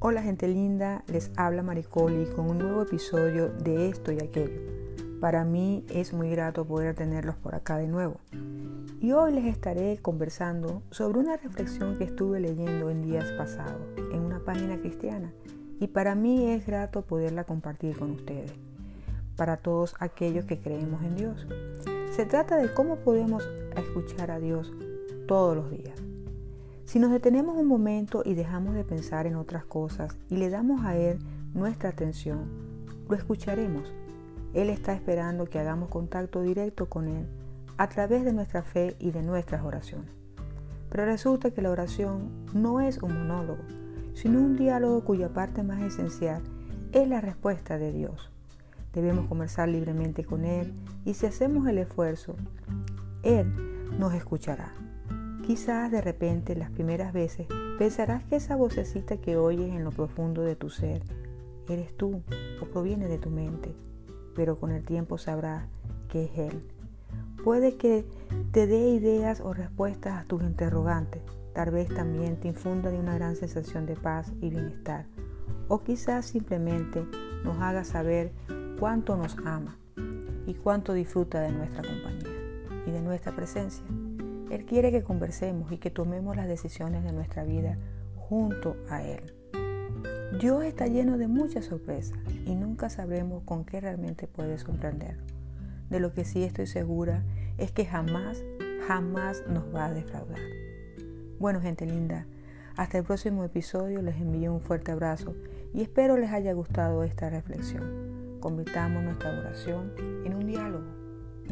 Hola gente linda, les habla Maricoli con un nuevo episodio de esto y aquello. Para mí es muy grato poder tenerlos por acá de nuevo. Y hoy les estaré conversando sobre una reflexión que estuve leyendo en días pasados en una página cristiana y para mí es grato poderla compartir con ustedes, para todos aquellos que creemos en Dios. Se trata de cómo podemos escuchar a Dios todos los días. Si nos detenemos un momento y dejamos de pensar en otras cosas y le damos a Él nuestra atención, lo escucharemos. Él está esperando que hagamos contacto directo con Él a través de nuestra fe y de nuestras oraciones. Pero resulta que la oración no es un monólogo, sino un diálogo cuya parte más esencial es la respuesta de Dios. Debemos conversar libremente con Él y si hacemos el esfuerzo, Él nos escuchará. Quizás de repente las primeras veces pensarás que esa vocecita que oyes en lo profundo de tu ser eres tú o proviene de tu mente, pero con el tiempo sabrás que es Él. Puede que te dé ideas o respuestas a tus interrogantes, tal vez también te infunda de una gran sensación de paz y bienestar, o quizás simplemente nos haga saber cuánto nos ama y cuánto disfruta de nuestra compañía y de nuestra presencia. Él quiere que conversemos y que tomemos las decisiones de nuestra vida junto a Él. Dios está lleno de muchas sorpresas y nunca sabremos con qué realmente puede sorprendernos. De lo que sí estoy segura es que jamás, jamás nos va a defraudar. Bueno, gente linda, hasta el próximo episodio les envío un fuerte abrazo y espero les haya gustado esta reflexión. Convirtamos nuestra oración en un diálogo,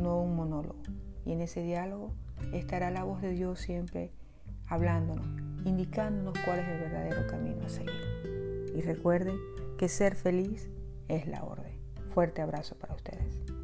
no un monólogo. Y en ese diálogo estará la voz de Dios siempre hablándonos, indicándonos cuál es el verdadero camino a seguir. Y recuerden que ser feliz es la orden. Fuerte abrazo para ustedes.